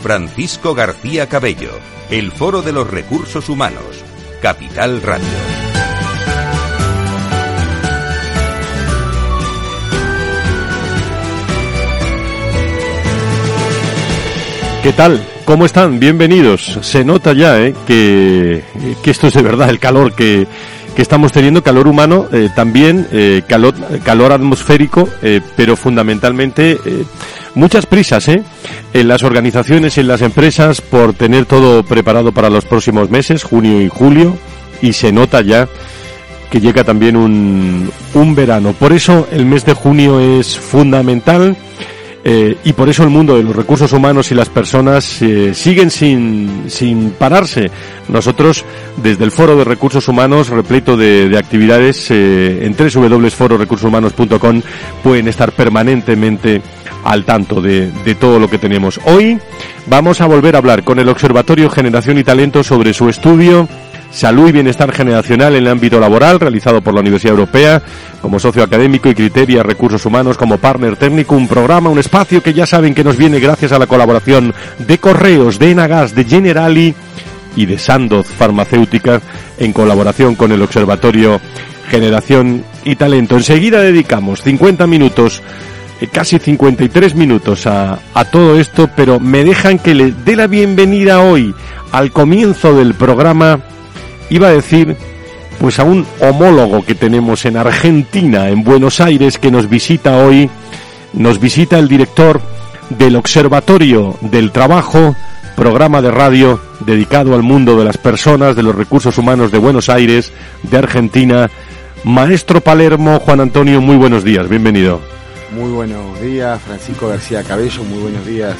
Francisco García Cabello, el Foro de los Recursos Humanos, Capital Radio. ¿Qué tal? ¿Cómo están? Bienvenidos. Se nota ya ¿eh? que, que esto es de verdad el calor que, que estamos teniendo, calor humano, eh, también eh, calor, calor atmosférico, pero fundamentalmente muchas prisas ¿eh? en las organizaciones y en las empresas por tener todo preparado para los próximos meses, junio y julio, y se nota ya que llega también un, un verano. Por eso el mes de junio es fundamental eh, y por eso el mundo de los recursos humanos y las personas eh, siguen sin, sin pararse. Nosotros, desde el Foro de Recursos Humanos, repleto de, de actividades eh, en www.fororecursoshumanos.com, pueden estar permanentemente al tanto de, de todo lo que tenemos. Hoy vamos a volver a hablar con el Observatorio Generación y Talento sobre su estudio Salud y Bienestar Generacional en el ámbito laboral, realizado por la Universidad Europea, como socio académico y criteria Recursos Humanos, como partner técnico, un programa, un espacio que ya saben que nos viene gracias a la colaboración de Correos, de Enagas, de Generali y de Sandoz Farmacéutica, en colaboración con el Observatorio Generación y Talento. Enseguida dedicamos 50 minutos casi 53 minutos a, a, todo esto, pero me dejan que le dé la bienvenida hoy al comienzo del programa iba a decir, pues a un homólogo que tenemos en Argentina, en Buenos Aires, que nos visita hoy, nos visita el director del Observatorio del Trabajo, programa de radio dedicado al mundo de las personas, de los recursos humanos de Buenos Aires, de Argentina. Maestro Palermo, Juan Antonio, muy buenos días, bienvenido. Muy buenos días, Francisco García Cabello, muy buenos días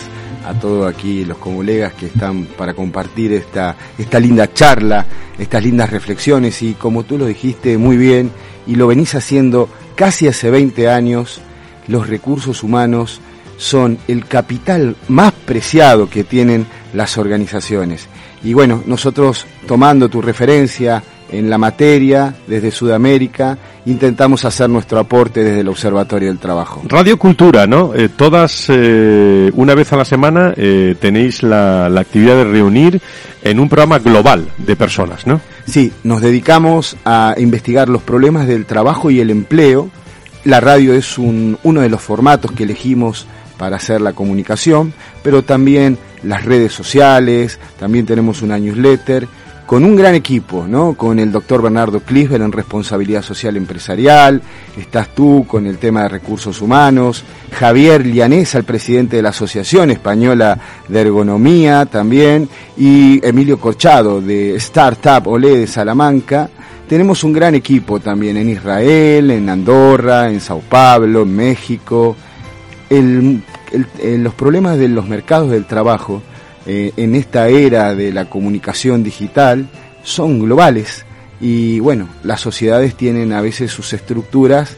a todos aquí los colegas que están para compartir esta, esta linda charla, estas lindas reflexiones y como tú lo dijiste muy bien y lo venís haciendo casi hace 20 años, los recursos humanos son el capital más preciado que tienen las organizaciones. Y bueno, nosotros tomando tu referencia, en la materia desde Sudamérica, intentamos hacer nuestro aporte desde el Observatorio del Trabajo. Radio Cultura, ¿no? Eh, todas, eh, una vez a la semana, eh, tenéis la, la, actividad de reunir en un programa global de personas, ¿no? Sí, nos dedicamos a investigar los problemas del trabajo y el empleo. La radio es un, uno de los formatos que elegimos para hacer la comunicación, pero también las redes sociales, también tenemos una newsletter, con un gran equipo, ¿no? Con el doctor Bernardo Clisber en responsabilidad social empresarial, estás tú con el tema de recursos humanos, Javier Lianesa, el presidente de la Asociación Española de Ergonomía también, y Emilio Corchado de Startup Olé de Salamanca. Tenemos un gran equipo también en Israel, en Andorra, en Sao Paulo, en México. El, el, los problemas de los mercados del trabajo eh, en esta era de la comunicación digital son globales y bueno, las sociedades tienen a veces sus estructuras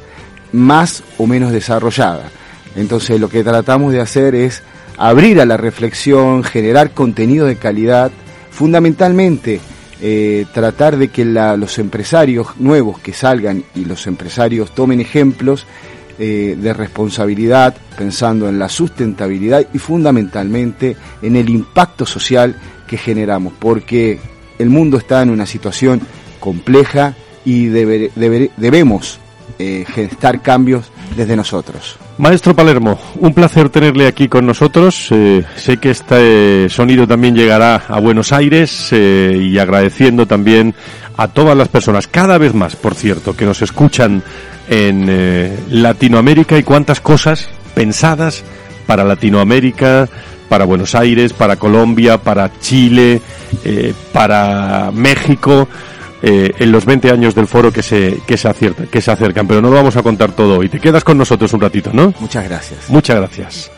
más o menos desarrolladas. Entonces lo que tratamos de hacer es abrir a la reflexión, generar contenido de calidad, fundamentalmente eh, tratar de que los empresarios nuevos que salgan y los empresarios tomen ejemplos eh, de responsabilidad, pensando en la sustentabilidad y fundamentalmente en el impacto social que generamos, porque el mundo está en una situación compleja y debe, debe, debemos eh, gestar cambios desde nosotros. Maestro Palermo, un placer tenerle aquí con nosotros. Eh, sé que este sonido también llegará a Buenos Aires y agradeciendo también a todas las personas, cada vez más, por cierto, que nos escuchan en eh, Latinoamérica y cuántas cosas pensadas para Latinoamérica, para Buenos Aires, para Colombia, para Chile, eh, para México, eh, en los 20 años del foro que se, que, se acierta, que se acercan. Pero no lo vamos a contar todo hoy. Te quedas con nosotros un ratito, ¿no? Muchas gracias. Muchas gracias.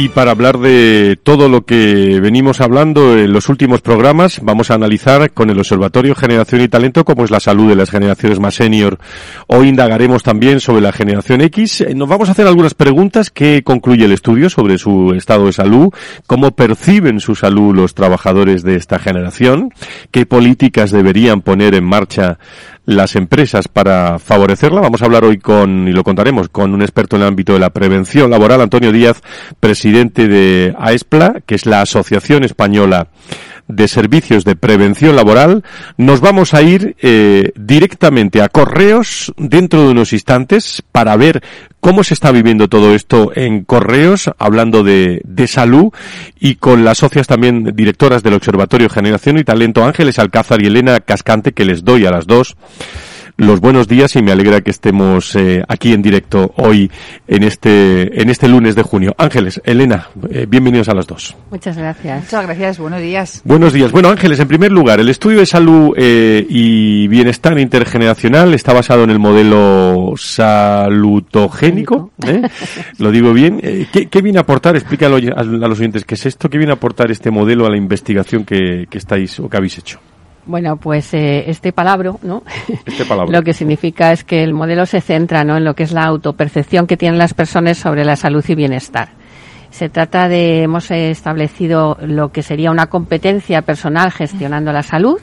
Y para hablar de todo lo que venimos hablando en los últimos programas, vamos a analizar con el Observatorio Generación y Talento cómo es la salud de las generaciones más senior. Hoy indagaremos también sobre la generación X. Eh, nos vamos a hacer algunas preguntas que concluye el estudio sobre su estado de salud, cómo perciben su salud los trabajadores de esta generación, qué políticas deberían poner en marcha las empresas para favorecerla. Vamos a hablar hoy con, y lo contaremos, con un experto en el ámbito de la prevención laboral, Antonio Díaz, presidente de AESPLA, que es la Asociación Española de Servicios de Prevención Laboral. Nos vamos a ir eh, directamente a correos dentro de unos instantes para ver cómo se está viviendo todo esto en correos, hablando de, de salud y con las socias también directoras del Observatorio Generación y Talento, Ángeles Alcázar y Elena Cascante, que les doy a las dos los buenos días y me alegra que estemos eh, aquí en directo hoy en este en este lunes de junio. Ángeles, Elena, eh, bienvenidos a las dos. Muchas gracias. Muchas gracias, buenos días. Buenos días. Bueno, Ángeles, en primer lugar, el estudio de salud eh, y bienestar intergeneracional está basado en el modelo salutogénico. Lo digo bien. ¿qué, ¿qué, viene a aportar? Explícalo a, los oyentes qué es esto. ¿Qué viene a aportar este modelo a la investigación que, que estáis o que habéis hecho? Bueno, pues eh, este palabra, ¿no? Este palabra. lo que significa es que el modelo se centra, ¿no? En lo que es la autopercepción que tienen las personas sobre la salud y bienestar. Se trata de, hemos establecido lo que sería una competencia personal gestionando la salud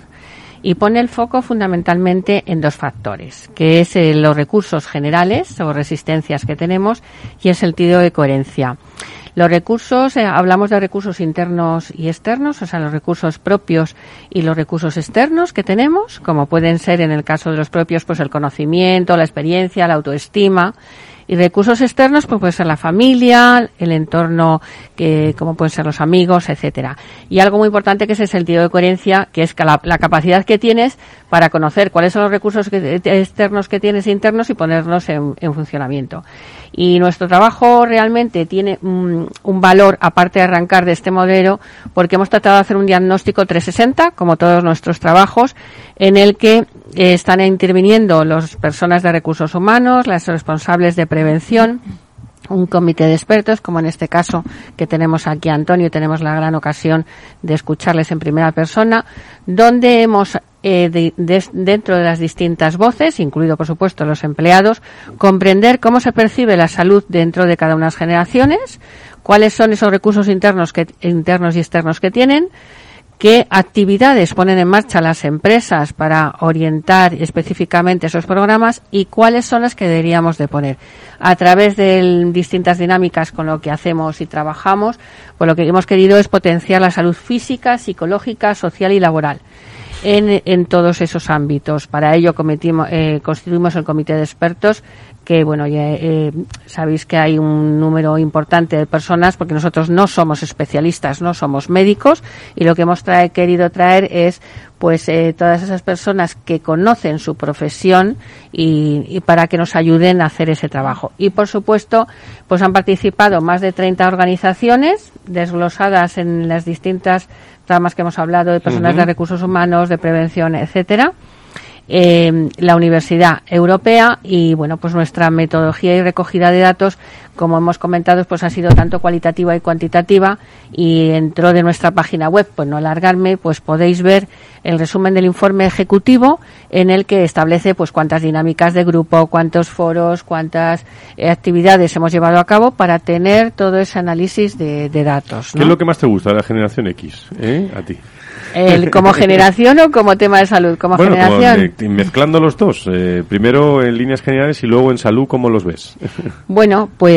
y pone el foco fundamentalmente en dos factores, que es eh, los recursos generales o resistencias que tenemos y el sentido de coherencia. Los recursos, eh, hablamos de recursos internos y externos, o sea, los recursos propios y los recursos externos que tenemos, como pueden ser en el caso de los propios, pues el conocimiento, la experiencia, la autoestima. Y recursos externos, pues puede ser la familia, el entorno, que, como pueden ser los amigos, etcétera. Y algo muy importante que es el sentido de coherencia, que es la, capacidad que tienes para conocer cuáles son los recursos externos que tienes internos y ponerlos en, en funcionamiento. Y nuestro trabajo realmente tiene un, un, valor, aparte de arrancar de este modelo, porque hemos tratado de hacer un diagnóstico 360, como todos nuestros trabajos, en el que eh, están interviniendo las personas de recursos humanos, las responsables de prevención, un comité de expertos, como en este caso que tenemos aquí a Antonio tenemos la gran ocasión de escucharles en primera persona, donde hemos eh, de, de, dentro de las distintas voces, incluido por supuesto los empleados, comprender cómo se percibe la salud dentro de cada una de las generaciones, cuáles son esos recursos internos, que, internos y externos que tienen, qué actividades ponen en marcha las empresas para orientar específicamente esos programas y cuáles son las que deberíamos de poner. A través de distintas dinámicas con lo que hacemos y trabajamos, pues lo que hemos querido es potenciar la salud física, psicológica, social y laboral en, todos esos ámbitos. Para ello cometimos, eh, constituimos el comité de expertos que bueno ya, eh, sabéis que hay un número importante de personas porque nosotros no somos especialistas no somos médicos y lo que hemos querido traer es pues eh, todas esas personas que conocen su profesión y, y, para que nos ayuden a hacer ese trabajo y por supuesto pues han participado más de 30 organizaciones desglosadas en las distintas ramas que hemos hablado de personas uh -huh. de recursos humanos de prevención etcétera eh, la Universidad Europea y bueno pues nuestra metodología y recogida de datos como hemos comentado pues ha sido tanto cualitativa y cuantitativa y dentro de nuestra página web pues no alargarme pues podéis ver el resumen del informe ejecutivo en el que establece pues cuántas dinámicas de grupo cuántos foros cuántas eh, actividades hemos llevado a cabo para tener todo ese análisis de, de datos ¿no? ¿qué es lo que más te gusta de la generación X? ¿Eh? a ti el, como generación o como tema de salud como bueno, generación como mezclando los dos eh, primero en líneas generales y luego en salud cómo los ves bueno pues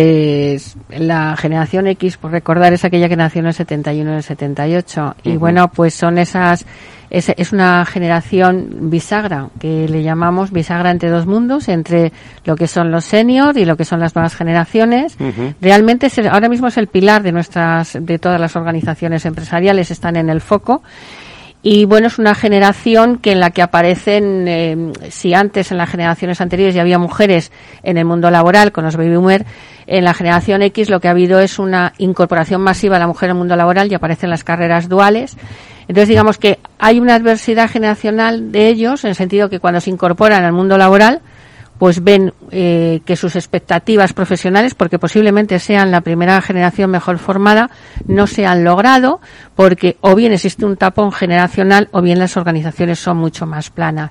la generación X por recordar es aquella que nació en el 71 y el 78 uh -huh. y bueno pues son esas es, es, una generación bisagra, que le llamamos bisagra entre dos mundos, entre lo que son los seniors y lo que son las nuevas generaciones. Uh -huh. Realmente es, ahora mismo es el pilar de nuestras, de todas las organizaciones empresariales, están en el foco y bueno, es una generación que en la que aparecen, eh, si antes en las generaciones anteriores ya había mujeres en el mundo laboral con los baby boomers, en la generación X lo que ha habido es una incorporación masiva de la mujer el mundo laboral y aparecen las carreras duales. Entonces digamos que hay una adversidad generacional de ellos en el sentido que cuando se incorporan al mundo laboral, pues ven eh, que sus expectativas profesionales, porque posiblemente sean la primera generación mejor formada, no se han logrado, porque o bien existe un tapón generacional o bien las organizaciones son mucho más planas.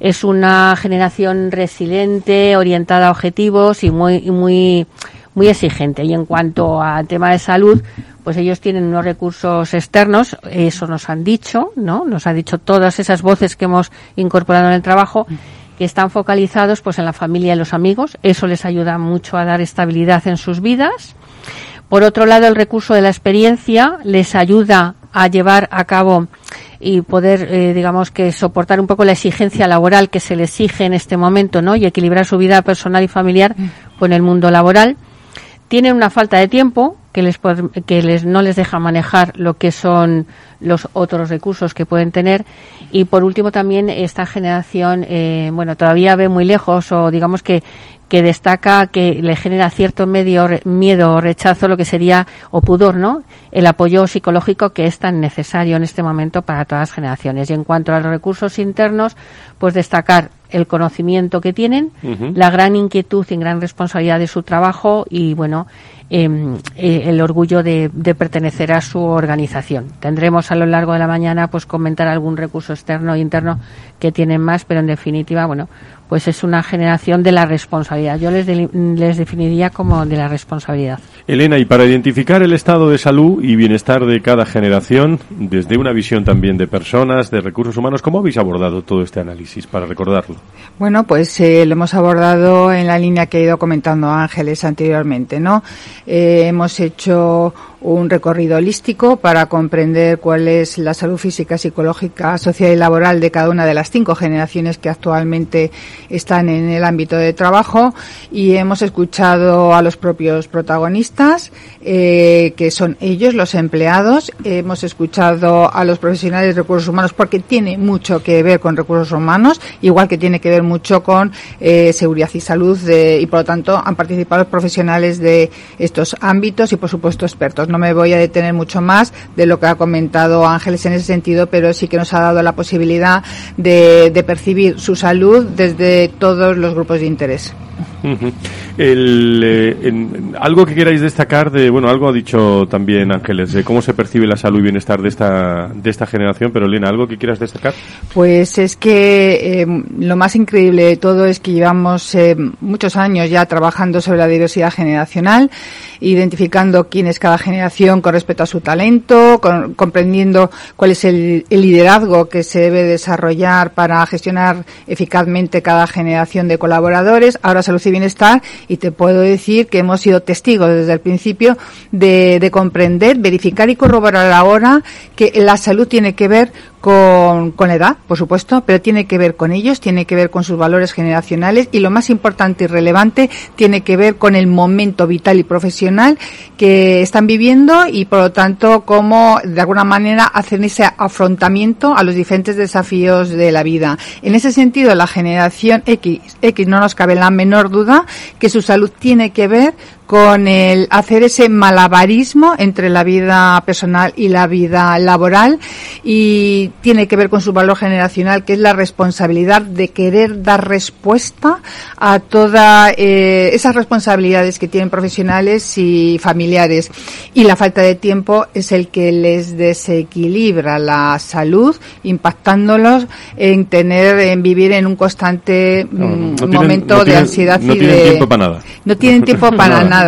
Es una generación resiliente, orientada a objetivos y muy, muy, muy exigente. Y en cuanto al tema de salud, pues ellos tienen unos recursos externos, eso nos han dicho, ¿no? Nos han dicho todas esas voces que hemos incorporado en el trabajo que están focalizados pues en la familia y los amigos. Eso les ayuda mucho a dar estabilidad en sus vidas. Por otro lado, el recurso de la experiencia les ayuda a llevar a cabo y poder, eh, digamos que soportar un poco la exigencia laboral que se les exige en este momento, ¿no? Y equilibrar su vida personal y familiar con el mundo laboral. Tienen una falta de tiempo que les, que les no les deja manejar lo que son los otros recursos que pueden tener y por último también esta generación, eh, bueno, todavía ve muy lejos o digamos que, que destaca que le genera cierto medio, miedo o rechazo lo que sería o pudor, ¿no? El apoyo psicológico que es tan necesario en este momento para todas las generaciones. Y en cuanto a los recursos internos, pues destacar el conocimiento que tienen, la gran inquietud y gran responsabilidad de su trabajo y, bueno, eh, el orgullo de, de, pertenecer a su organización. Tendremos a lo largo de la mañana pues comentar algún recurso externo e interno que tienen más, pero en definitiva, bueno, pues es una generación de la responsabilidad. Yo les, les definiría como de la responsabilidad. Elena, y para identificar el estado de salud y bienestar de cada generación, desde una visión también de personas, de recursos humanos, ¿cómo habéis abordado todo este análisis para recordarlo? Bueno, pues eh, lo hemos abordado en la línea que ha ido comentando Ángeles anteriormente, ¿no? Eh, hemos hecho un recorrido holístico para comprender cuál es la salud física, psicológica, social y laboral de cada una de las cinco generaciones que actualmente están en el ámbito de trabajo y hemos escuchado a los propios protagonistas, eh, que son ellos, los empleados. Hemos escuchado a los profesionales de recursos humanos porque tiene mucho que ver con recursos humanos, igual que tiene que ver mucho con eh, seguridad y salud y por lo tanto han participado los profesionales de estos ámbitos y por supuesto expertos. No me voy a detener mucho más de lo que ha comentado Ángeles en ese sentido, pero sí que nos ha dado la posibilidad de, de percibir su salud desde todos los grupos de interés. El, eh, algo que queráis destacar de, bueno, algo ha dicho también Ángeles, de cómo se percibe la salud y bienestar de esta, de esta generación, pero Elena, ¿algo que quieras destacar? Pues es que eh, lo más increíble de todo es que llevamos eh, muchos años ya trabajando sobre la diversidad generacional, identificando quién es cada generación con respecto a su talento, comprendiendo cuál es el, el liderazgo que se debe desarrollar para gestionar eficazmente cada generación de colaboradores. Ahora Salud y Bienestar y te puedo decir que hemos sido testigos desde el principio de, de comprender, verificar y corroborar ahora que la salud tiene que ver con, con edad, por supuesto, pero tiene que ver con ellos, tiene que ver con sus valores generacionales y lo más importante y relevante tiene que ver con el momento vital y profesional que están viviendo y por lo tanto cómo de alguna manera hacen ese afrontamiento a los diferentes desafíos de la vida. En ese sentido, la generación X, X no nos cabe la menor duda que su salud tiene que ver con el hacer ese malabarismo entre la vida personal y la vida laboral y tiene que ver con su valor generacional que es la responsabilidad de querer dar respuesta a todas eh, esas responsabilidades que tienen profesionales y familiares. Y la falta de tiempo es el que les desequilibra la salud impactándolos en tener en vivir en un constante mm, momento de ansiedad no y tienen tiempo para nada. No tienen tiempo para nada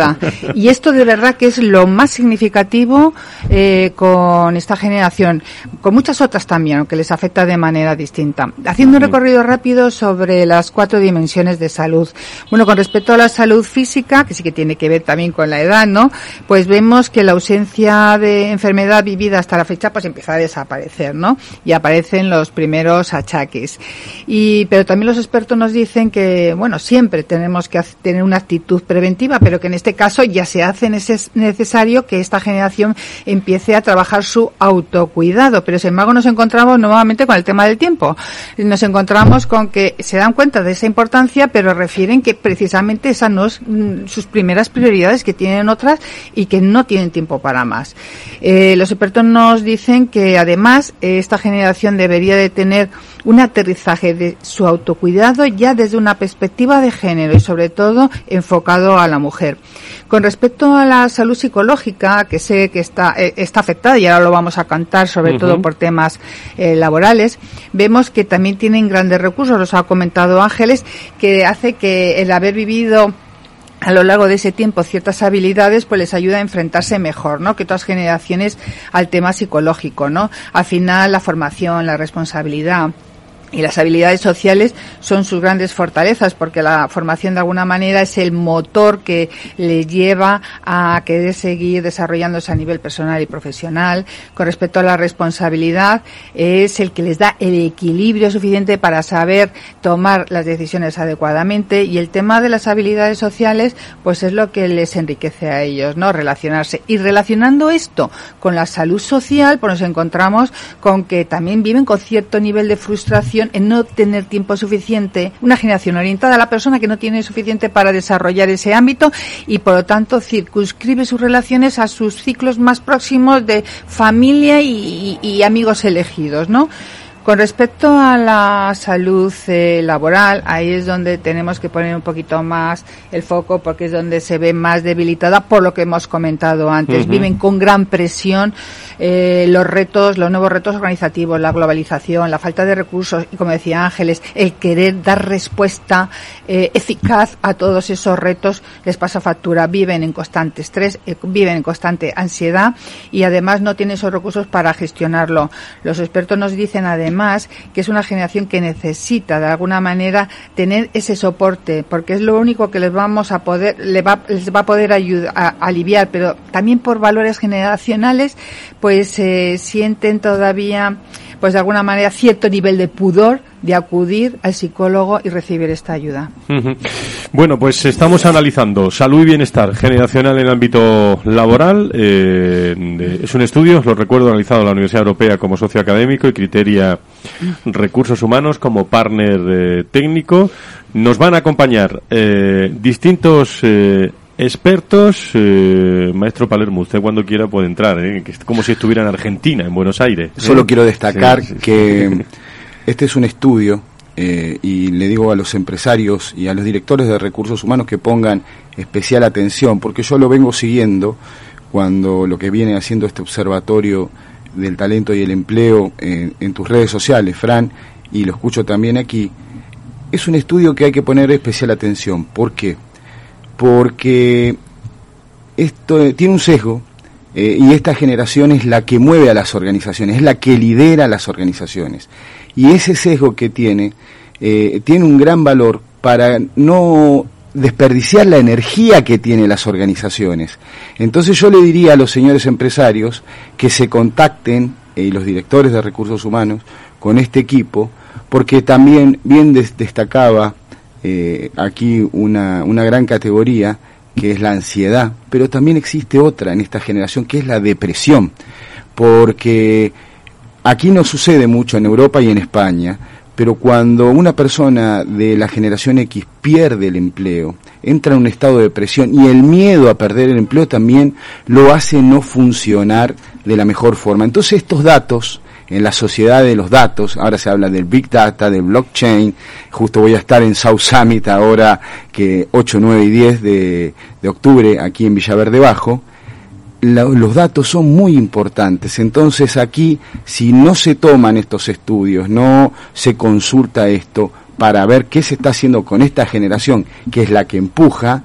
y esto de verdad que es lo más significativo eh, con esta generación, con muchas otras también, aunque les afecta de manera distinta. Haciendo un recorrido rápido sobre las cuatro dimensiones de salud. Bueno, con respecto a la salud física, que sí que tiene que ver también con la edad, ¿no? Pues vemos que la ausencia de enfermedad vivida hasta la fecha pues empieza a desaparecer, ¿no? Y aparecen los primeros achaques. Y, pero también los expertos nos dicen que, bueno, siempre tenemos que tener una actitud preventiva, pero que en este este caso ya se hace necesario que esta generación empiece a trabajar su autocuidado, pero sin embargo nos encontramos nuevamente con el tema del tiempo. Nos encontramos con que se dan cuenta de esa importancia, pero refieren que precisamente esas no son mm, sus primeras prioridades, que tienen otras y que no tienen tiempo para más. Eh, los expertos nos dicen que además esta generación debería de tener un aterrizaje de su autocuidado ya desde una perspectiva de género y sobre todo enfocado a la mujer. Con respecto a la salud psicológica, que sé que está, eh, está afectada y ahora lo vamos a cantar sobre todo por temas eh, laborales, vemos que también tienen grandes recursos, los ha comentado Ángeles, que hace que el haber vivido a lo largo de ese tiempo ciertas habilidades pues les ayuda a enfrentarse mejor, ¿no? Que otras generaciones al tema psicológico, ¿no? Al final la formación, la responsabilidad, y las habilidades sociales son sus grandes fortalezas porque la formación de alguna manera es el motor que le lleva a querer seguir desarrollándose a nivel personal y profesional. Con respecto a la responsabilidad es el que les da el equilibrio suficiente para saber tomar las decisiones adecuadamente y el tema de las habilidades sociales pues es lo que les enriquece a ellos, ¿no? Relacionarse. Y relacionando esto con la salud social pues nos encontramos con que también viven con cierto nivel de frustración en no tener tiempo suficiente, una generación orientada a la persona que no tiene suficiente para desarrollar ese ámbito y por lo tanto circunscribe sus relaciones a sus ciclos más próximos de familia y, y amigos elegidos, ¿no? Con respecto a la salud eh, laboral, ahí es donde tenemos que poner un poquito más el foco porque es donde se ve más debilitada por lo que hemos comentado antes. Viven con gran presión eh, los retos, los nuevos retos organizativos, la globalización, la falta de recursos y como decía Ángeles, el querer dar respuesta eh, eficaz a todos esos retos les pasa factura. Viven en constante estrés, viven en constante ansiedad y además no tienen esos recursos para gestionarlo. Los expertos nos dicen además más que es una generación que necesita de alguna manera tener ese soporte, porque es lo único que les vamos a poder, les va, les va a poder ayudar a, aliviar, pero también por valores generacionales, pues se sienten todavía, pues de alguna manera cierto nivel de pudor de acudir al psicólogo y recibir esta ayuda. Bueno, pues estamos analizando salud y bienestar generacional en el ámbito laboral. Eh, es un estudio, lo recuerdo, analizado en la Universidad Europea como socio académico y Criteria Recursos Humanos como partner eh, técnico. Nos van a acompañar eh, distintos expertos. maestro Palermo, usted cuando quiera puede entrar, como si estuviera en Argentina, en Buenos Aires. Solo quiero destacar que este es un estudio eh, y le digo a los empresarios y a los directores de recursos humanos que pongan especial atención, porque yo lo vengo siguiendo cuando lo que viene haciendo este observatorio del talento y el empleo en, en tus redes sociales, Fran, y lo escucho también aquí, es un estudio que hay que poner especial atención. ¿Por qué? Porque esto tiene un sesgo eh, y esta generación es la que mueve a las organizaciones, es la que lidera las organizaciones. Y ese sesgo que tiene, eh, tiene un gran valor para no desperdiciar la energía que tienen las organizaciones. Entonces yo le diría a los señores empresarios que se contacten, eh, y los directores de recursos humanos, con este equipo, porque también bien destacaba aquí una, una gran categoría, que es la ansiedad, pero también existe otra en esta generación que es la depresión, porque aquí no sucede mucho en Europa y en España, pero cuando una persona de la generación X pierde el empleo, entra en un estado de depresión y el miedo a perder el empleo también lo hace no funcionar de la mejor forma. Entonces estos datos en la sociedad de los datos, ahora se habla del Big Data, del blockchain, justo voy a estar en South Summit ahora que 8, 9 y 10 de, de octubre aquí en Villaverde Bajo, los datos son muy importantes. Entonces aquí, si no se toman estos estudios, no se consulta esto para ver qué se está haciendo con esta generación, que es la que empuja,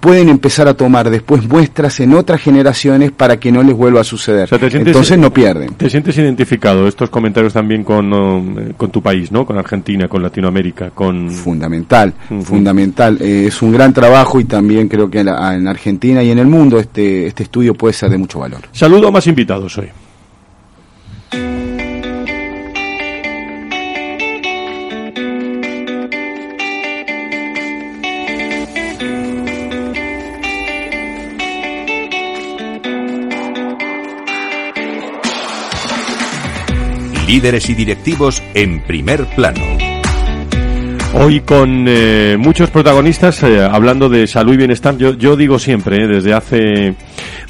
pueden empezar a tomar después muestras en otras generaciones para que no les vuelva a suceder. Entonces no pierden. ¿Te sientes identificado estos comentarios también con, eh, con tu país, ¿no? Con Argentina, con Latinoamérica, con... Fundamental, fundamental. Eh, es un gran trabajo y también creo que en, en, Argentina y en el mundo este, este estudio puede ser de mucho valor. Saludo a más invitados hoy. Líderes y directivos en primer plano. Hoy con eh, muchos protagonistas eh, hablando de salud y bienestar. Yo, yo digo siempre, eh, desde hace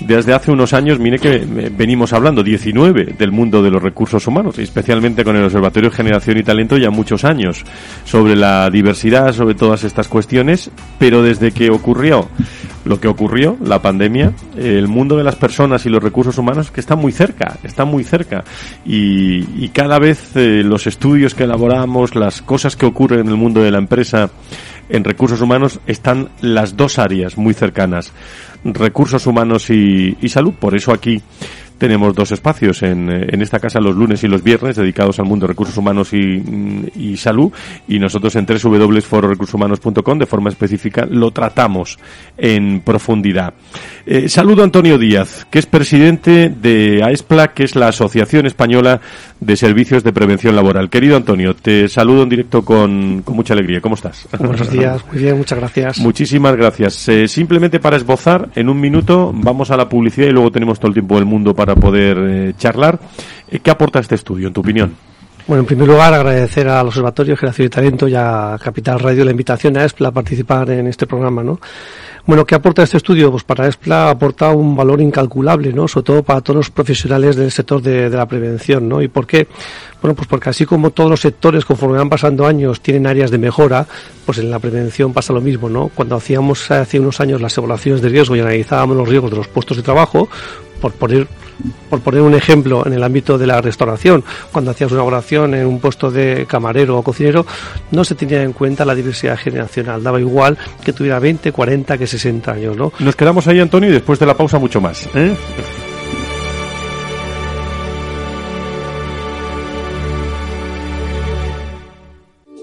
desde hace unos años, mire que venimos hablando 19 del mundo de los recursos humanos, especialmente con el Observatorio Generación y Talento ya muchos años sobre la diversidad, sobre todas estas cuestiones, pero desde que ocurrió lo que ocurrió, la pandemia, el mundo de las personas y los recursos humanos que está muy cerca, está muy cerca. Y, cada vez los estudios que elaboramos, las cosas que ocurren en el mundo de la empresa en recursos humanos están las dos áreas muy cercanas, recursos humanos y, y salud. Por eso aquí tenemos dos espacios en, eh, en, esta casa los lunes y los viernes dedicados al mundo de recursos humanos y, y salud y nosotros en www.fororecursoshumanos.com de forma específica lo tratamos en profundidad. Eh, saludo a Antonio Díaz, que es presidente de AESPLA, que es la Asociación Española de Servicios de Prevención Laboral. Querido Antonio, te saludo en directo con, con mucha alegría. ¿Cómo estás? Buenos días, muy bien, muchas gracias. Muchísimas gracias. Eh, simplemente para esbozar, en un minuto vamos a la publicidad y luego tenemos todo el tiempo del mundo para poder eh, charlar. Eh, ¿Qué aporta este estudio, en tu opinión? Bueno, en primer lugar, agradecer al Observatorio Generación y Talento y a Capital Radio la invitación a ESPLA a participar en este programa, ¿no? Bueno, ¿qué aporta este estudio? Pues para ESPLA aporta un valor incalculable, ¿no? Sobre todo para todos los profesionales del sector de, de, la prevención, ¿no? ¿Y por qué? Bueno, pues porque así como todos los sectores, conforme van pasando años, tienen áreas de mejora, pues en la prevención pasa lo mismo, ¿no? Cuando hacíamos hace unos años las evaluaciones de riesgo y analizábamos los riesgos de los puestos de trabajo, por poner por poner un ejemplo en el ámbito de la restauración, cuando hacías una oración en un puesto de camarero o cocinero, no se tenía en cuenta la diversidad generacional. Daba igual que tuviera 20, 40, que 60 años, ¿no? Nos quedamos ahí, Antonio, y después de la pausa mucho más. ¿eh?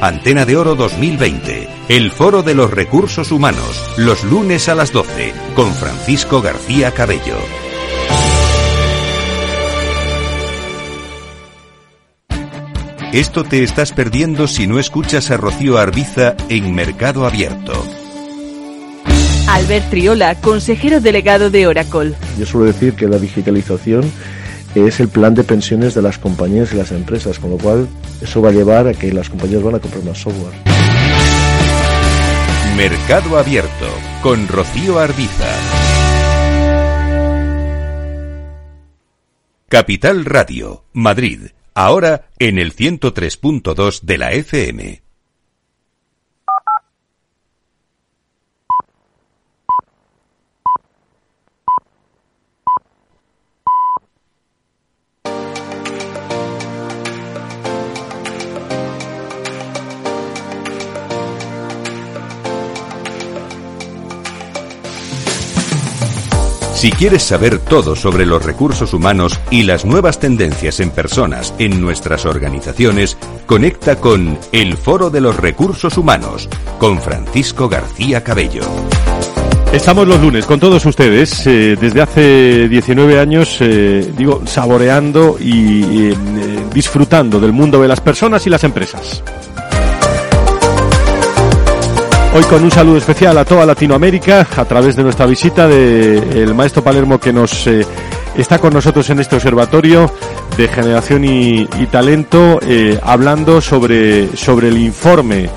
Antena de Oro 2020. El Foro de los Recursos Humanos, los lunes a las 12, con Francisco García Cabello. Esto te estás perdiendo si no escuchas a Rocío Arbiza en Mercado Abierto. Albert Triola, consejero delegado de Oracle. Yo suelo decir que la digitalización es el plan de pensiones de las compañías y las empresas, con lo cual eso va a llevar a que las compañías van a comprar más software. Mercado Abierto con Rocío Arbiza. Capital Radio, Madrid, ahora en el 103.2 de la FM. Si quieres saber todo sobre los recursos humanos y las nuevas tendencias en personas en nuestras organizaciones, conecta con El Foro de los Recursos Humanos con Francisco García Cabello. Estamos los lunes con todos ustedes, eh, desde hace 19 años, eh, digo, saboreando y eh, disfrutando del mundo de las personas y las empresas. Hoy con un saludo especial a toda Latinoamérica a través de nuestra visita del maestro Palermo que nos está con nosotros en este observatorio de generación y, talento hablando sobre, sobre el informe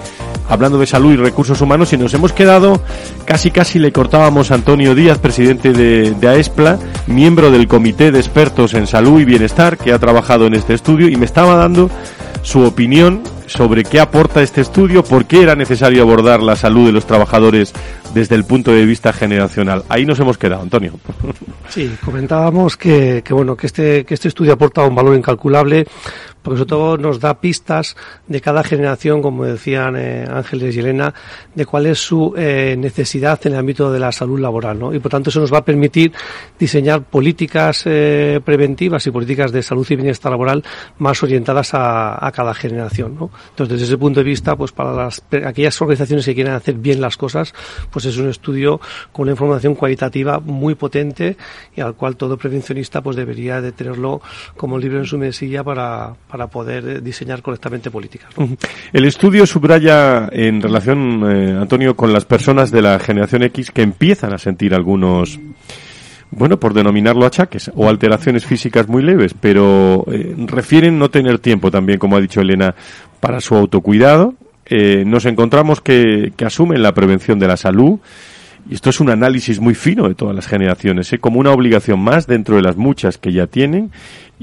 hablando de salud y recursos humanos y nos hemos quedado, casi casi le cortábamos a Antonio Díaz, presidente de, de, AESPLA, miembro del Comité de Expertos en Salud y Bienestar, que ha trabajado en este estudio y me estaba dando su opinión sobre qué aporta este estudio, por qué era necesario abordar la salud de los trabajadores desde el punto de vista generacional. Ahí nos hemos quedado, Antonio. Sí, comentábamos que, que bueno que este que este estudio aporta un valor incalculable porque sobre todo nos da pistas de cada generación, como decían eh, Ángeles y Elena, de cuál es su eh, necesidad en el ámbito de la salud laboral, ¿no? Y por tanto eso nos va a permitir diseñar políticas eh, preventivas y políticas de salud y bienestar laboral más orientadas a, a, cada generación, ¿no? Entonces desde ese punto de vista, pues para las aquellas organizaciones que quieren hacer bien las cosas, pues es un estudio con una información cualitativa muy potente y al cual todo prevencionista pues debería de tenerlo como libro en su mesilla para para poder eh, diseñar correctamente políticas. El estudio subraya en relación, eh, Antonio, con las personas de la generación X que empiezan a sentir algunos bueno, por denominarlo achaques o alteraciones físicas muy leves, pero eh, refieren no tener tiempo también, como ha dicho Elena, para su autocuidado. Nos encontramos que, asumen la prevención de la salud. Y esto es un análisis muy fino de todas las generaciones, como una obligación más dentro de las muchas que ya tienen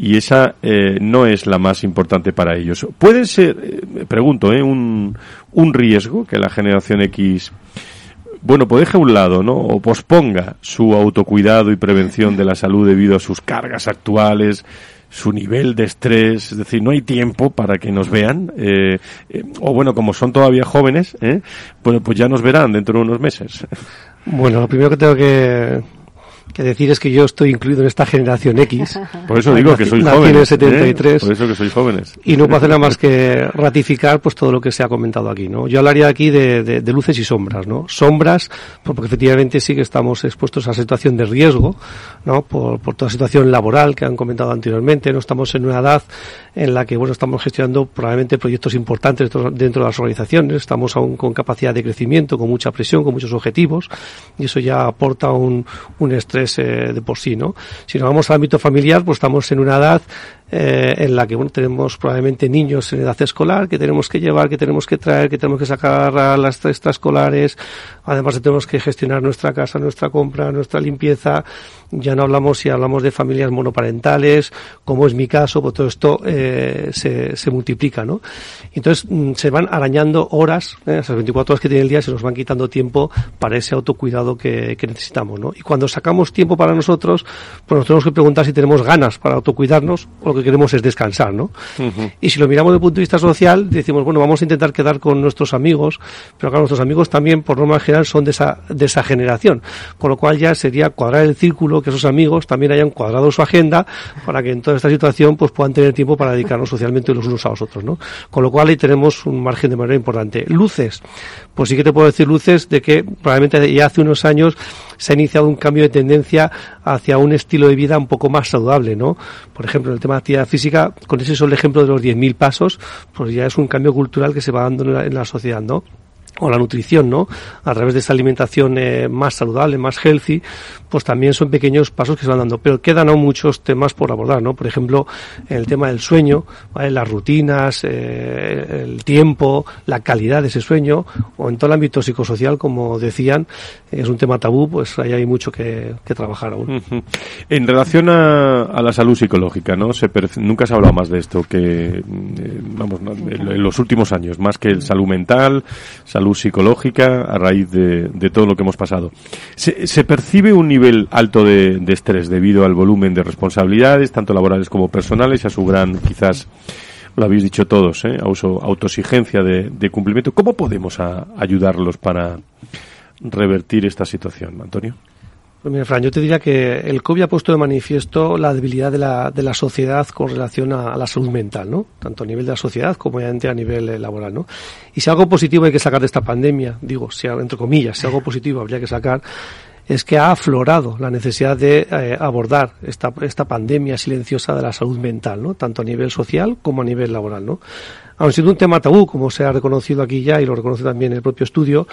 y esa eh, no es la más importante para ellos. ¿Puede ser, eh, pregunto, eh, un, un riesgo que la generación X, bueno, pues deje a un lado, ¿no? O posponga su autocuidado y prevención de la salud debido a sus cargas actuales, su nivel de estrés, es decir, no hay tiempo para que nos vean, eh, eh, o bueno, como son todavía jóvenes, eh, bueno, pues ya nos verán dentro de unos meses. Bueno, lo primero que tengo que que decir es que yo estoy incluido en esta generación X. Por eso digo que sois jóvenes. en el 73. ¿eh? Por eso que sois jóvenes. Y no puedo hacer nada más que ratificar pues todo lo que se ha comentado aquí, ¿no? Yo hablaría aquí de, de, de luces y sombras, ¿no? Sombras, pues, porque efectivamente sí que estamos expuestos a situación de riesgo, ¿no? Por, por toda la situación laboral que han comentado anteriormente, no estamos en una edad en la que, bueno, estamos gestionando probablemente proyectos importantes dentro de las organizaciones, estamos aún con capacidad de crecimiento, con mucha presión, con muchos objetivos, y eso ya aporta un, un estrés eh, de por sí, ¿no? Si nos vamos al ámbito familiar, pues estamos en una edad eh, en la que bueno tenemos probablemente niños en edad escolar que tenemos que llevar, que tenemos que traer, que tenemos que sacar a las extraescolares, además tenemos que gestionar nuestra casa, nuestra compra, nuestra limpieza, ya no hablamos si hablamos de familias monoparentales, como es mi caso, pues todo esto eh, se, multiplica, ¿no? Entonces mm, se van arañando horas, eh, esas 24 horas que tiene el día se nos van quitando tiempo para ese autocuidado que, necesitamos, ¿no? Y cuando sacamos tiempo para nosotros, pues nos tenemos que preguntar si tenemos ganas para autocuidarnos queremos es descansar, ¿no? Uh -huh. Y si lo miramos desde el punto de vista social, decimos, bueno, vamos a intentar quedar con nuestros amigos, pero claro, nuestros amigos también, por norma general, son de esa, de esa generación, con lo cual ya sería cuadrar el círculo, que esos amigos también hayan cuadrado su agenda para que en toda esta situación pues puedan tener tiempo para dedicarnos socialmente los unos a los otros, ¿no? Con lo cual ahí tenemos un margen de manera importante. Luces, pues sí que te puedo decir luces de que probablemente ya hace unos años se ha iniciado un cambio de tendencia hacia un estilo de vida un poco más saludable, ¿no? Por ejemplo, el tema de actividad física, con ese solo ejemplo de los 10.000 pasos, pues ya es un cambio cultural que se va dando en la, en la sociedad, ¿no? O la nutrición, ¿no? A través de esa alimentación eh, más saludable, más healthy, pues también son pequeños pasos que se van dando. Pero quedan aún muchos temas por abordar, ¿no? Por ejemplo, el tema del sueño, las rutinas, eh, el tiempo, la calidad de ese sueño, o en todo el ámbito psicosocial, como decían, es un tema tabú, pues ahí hay mucho que, trabajar aún. En relación a, la salud psicológica, ¿no? Se nunca se ha hablado más de esto que, eh, vamos, en los últimos años, más que salud mental, salud psicológica a raíz de, todo lo que hemos pasado. Se, se percibe un nivel alto de, de, estrés debido al volumen de responsabilidades, tanto laborales como personales, a su gran, quizás, lo habéis dicho todos, ¿eh? autoexigencia de, de cumplimiento. ¿Cómo podemos a, ayudarlos para revertir esta situación, Antonio? Pues mira, Fran, yo te diría que el COVID ha puesto de manifiesto la debilidad de la, de la sociedad con relación a, la salud mental, ¿no? Tanto a nivel de la sociedad como a nivel eh, laboral, ¿no? Y si algo positivo hay que sacar de esta pandemia, digo, si, entre comillas, si algo positivo habría que sacar, es que ha aflorado la necesidad de eh, abordar esta, esta pandemia silenciosa de la salud mental, ¿no? Tanto a nivel social como a nivel laboral, ¿no? Aun siendo un tema tabú, como se ha reconocido aquí ya y lo reconoce también el propio estudio,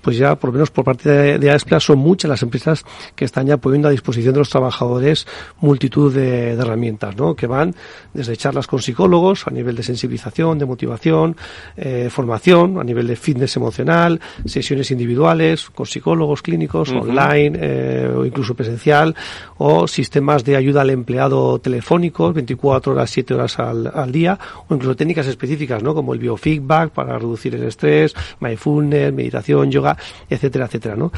pues ya por lo menos por parte de, de AESPLA son muchas las empresas que están ya poniendo a disposición de los trabajadores multitud de, herramientas, ¿no? Que van desde charlas con psicólogos a nivel de sensibilización, de motivación, eh, formación, a nivel de fitness emocional, sesiones individuales con psicólogos clínicos, online eh, o incluso presencial, o sistemas de ayuda al empleado telefónicos, 24 horas, 7 horas al, al día, o incluso técnicas específicas ¿no? Como el biofeedback para reducir el estrés, mindfulness, meditación, yoga, etcétera, etcétera, ¿no?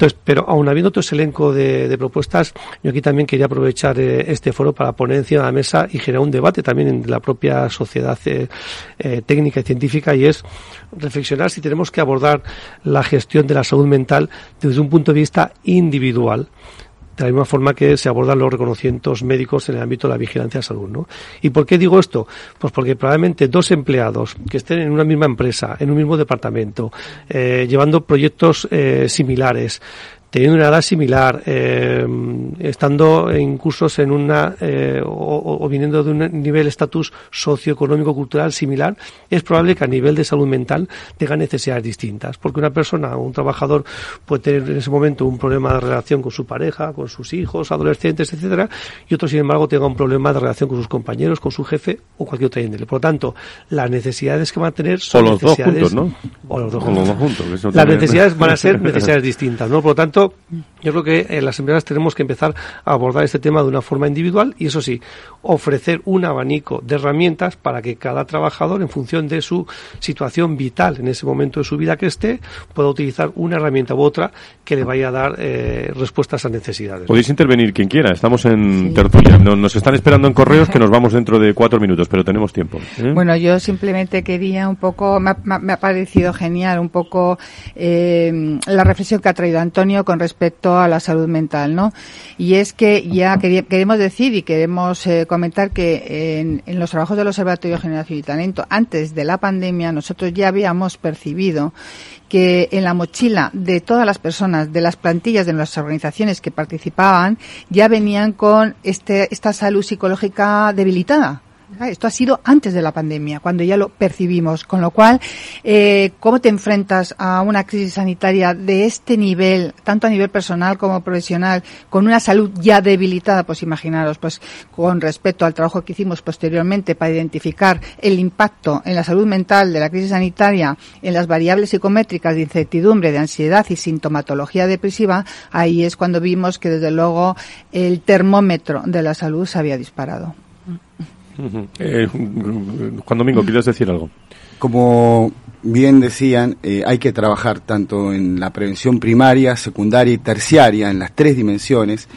Entonces, pero aún habiendo todo ese elenco de, propuestas, yo aquí también quería aprovechar eh, este foro para poner encima de la mesa y generar un debate también en la propia sociedad eh, eh, técnica y científica y es reflexionar si tenemos que abordar la gestión de la salud mental desde un punto de vista individual de la misma forma que se abordan los reconocimientos médicos en el ámbito de la vigilancia de salud. ¿no? ¿Y por qué digo esto? Pues porque probablemente dos empleados que estén en una misma empresa, en un mismo departamento, eh, llevando proyectos eh, similares, teniendo una edad similar, eh, estando en cursos en una eh, o, viniendo de un nivel estatus socioeconómico cultural similar, es probable que a nivel de salud mental tenga necesidades distintas, porque una persona o un trabajador puede tener en ese momento un problema de relación con su pareja, con sus hijos, adolescentes, etcétera, y otro sin embargo tenga un problema de relación con sus compañeros, con su jefe o cualquier otra índole. Por lo tanto, las necesidades que van a tener son o los dos juntos, ¿no? O los dos juntos. Las necesidades van a ser necesidades distintas, ¿no? Por lo tanto yo creo que en eh, las empresas tenemos que empezar a abordar este tema de una forma individual y eso sí, ofrecer un abanico de herramientas para que cada trabajador, en función de su situación vital en ese momento de su vida que esté, pueda utilizar una herramienta u otra que le vaya a dar eh, respuestas a necesidades. Podéis intervenir quien quiera, estamos en tertulia. nos están esperando en correos que nos vamos dentro de cuatro minutos, pero tenemos tiempo. ¿eh? Bueno, yo simplemente quería un poco, me ha, parecido genial un poco la reflexión que ha traído Antonio con respecto a la salud mental, ¿no? Y es que ya queremos decir y queremos eh, comentar que en, los trabajos del Observatorio de Generación y Talento, antes de la pandemia, nosotros ya habíamos percibido que en la mochila de todas las personas, de las plantillas de nuestras organizaciones que participaban, ya venían con este, esta salud psicológica debilitada esto ha sido antes de la pandemia, cuando ya lo percibimos. Con lo cual, eh, ¿cómo te enfrentas a una crisis sanitaria de este nivel, tanto a nivel personal como profesional, con una salud ya debilitada? Pues imaginaros, pues con respecto al trabajo que hicimos posteriormente para identificar el impacto en la salud mental de la crisis sanitaria, en las variables psicométricas de incertidumbre, de ansiedad y sintomatología depresiva, ahí es cuando vimos que desde luego el termómetro de la salud se había disparado. Eh, Juan Domingo, ¿quieres decir algo? Como bien decían, eh, hay que trabajar tanto en la prevención primaria, secundaria y terciaria, en las tres dimensiones.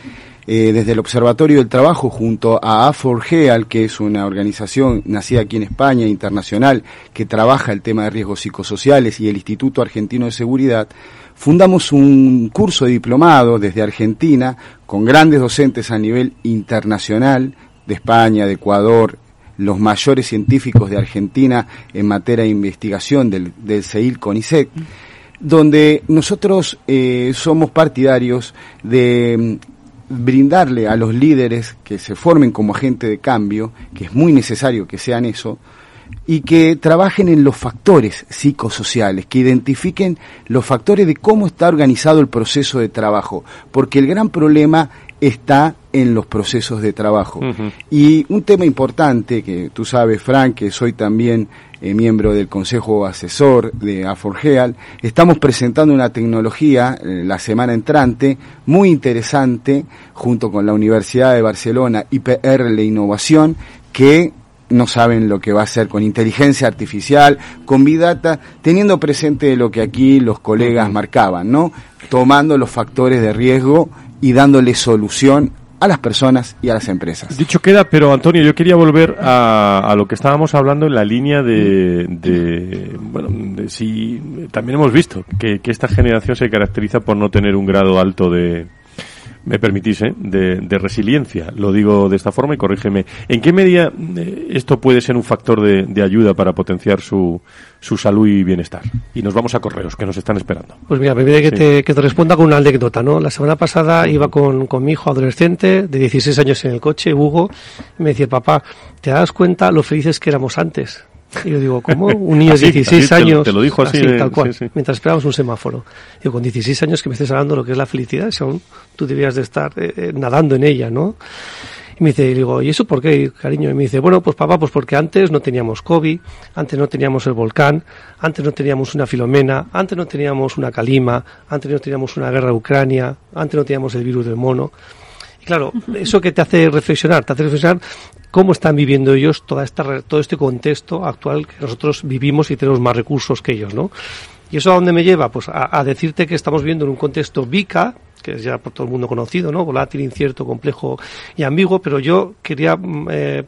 Eh, desde el Observatorio del Trabajo junto a A4GEAL, que es una organización nacida aquí en España, internacional, que trabaja el tema de riesgos psicosociales y el Instituto Argentino de Seguridad, fundamos un curso de diplomado desde Argentina con grandes docentes a nivel internacional de España, de Ecuador, los mayores científicos de Argentina en materia de investigación del, del CEIL CONICET, donde nosotros eh, somos partidarios de mm, brindarle a los líderes que se formen como agente de cambio, que es muy necesario que sean eso, y que trabajen en los factores psicosociales, que identifiquen los factores de cómo está organizado el proceso de trabajo, porque el gran problema está en los procesos de trabajo. Y un tema importante que tú sabes, Frank, que soy también eh, miembro del Consejo Asesor de Aforgeal, estamos presentando una tecnología eh, la semana entrante muy interesante junto con la Universidad de Barcelona, IPR La Innovación, que no saben lo que va a hacer con inteligencia artificial, con Big Data, teniendo presente lo que aquí los colegas marcaban, ¿no? Tomando los factores de riesgo y dándole solución a las personas y a las empresas. Dicho queda, pero Antonio, yo quería volver a, lo que estábamos hablando en la línea de, de bueno, de si también hemos visto que, esta generación se caracteriza por no tener un grado alto de, me permitís, ¿eh? de, resiliencia. Lo digo de esta forma y corrígeme. ¿En qué medida eh, esto puede ser un factor de, ayuda para potenciar su, su, salud y bienestar? Y nos vamos a correos, que nos están esperando. Pues mira, me que, te, que te responda con una anécdota, ¿no? La semana pasada iba con, con mi hijo adolescente de 16 años en el coche, Hugo, y me decía, papá, ¿te das cuenta lo felices que éramos antes? Y yo digo, ¿cómo? Un niño de 16 años. Te lo, dijo así, tal cual. Mientras esperábamos un semáforo. Digo, con 16 años que me estés hablando de lo que es la felicidad, si aún tú debías de estar eh, eh, nadando en ella, ¿no? Y me dice, y digo, ¿y eso por qué, cariño? Y me dice, bueno, pues papá, pues porque antes no teníamos COVID, antes no teníamos el volcán, antes no teníamos una filomena, antes no teníamos una calima, antes no teníamos una guerra de Ucrania, antes no teníamos el virus del mono. Claro, eso que te hace reflexionar, te hace reflexionar cómo están viviendo ellos toda esta, todo este contexto actual que nosotros vivimos y tenemos más recursos que ellos, ¿no? ¿Y eso a dónde me lleva? Pues a, decirte que estamos viviendo en un contexto VICA, que es ya por todo el mundo conocido, ¿no? Volátil, incierto, complejo y ambiguo, pero yo quería mm, eh,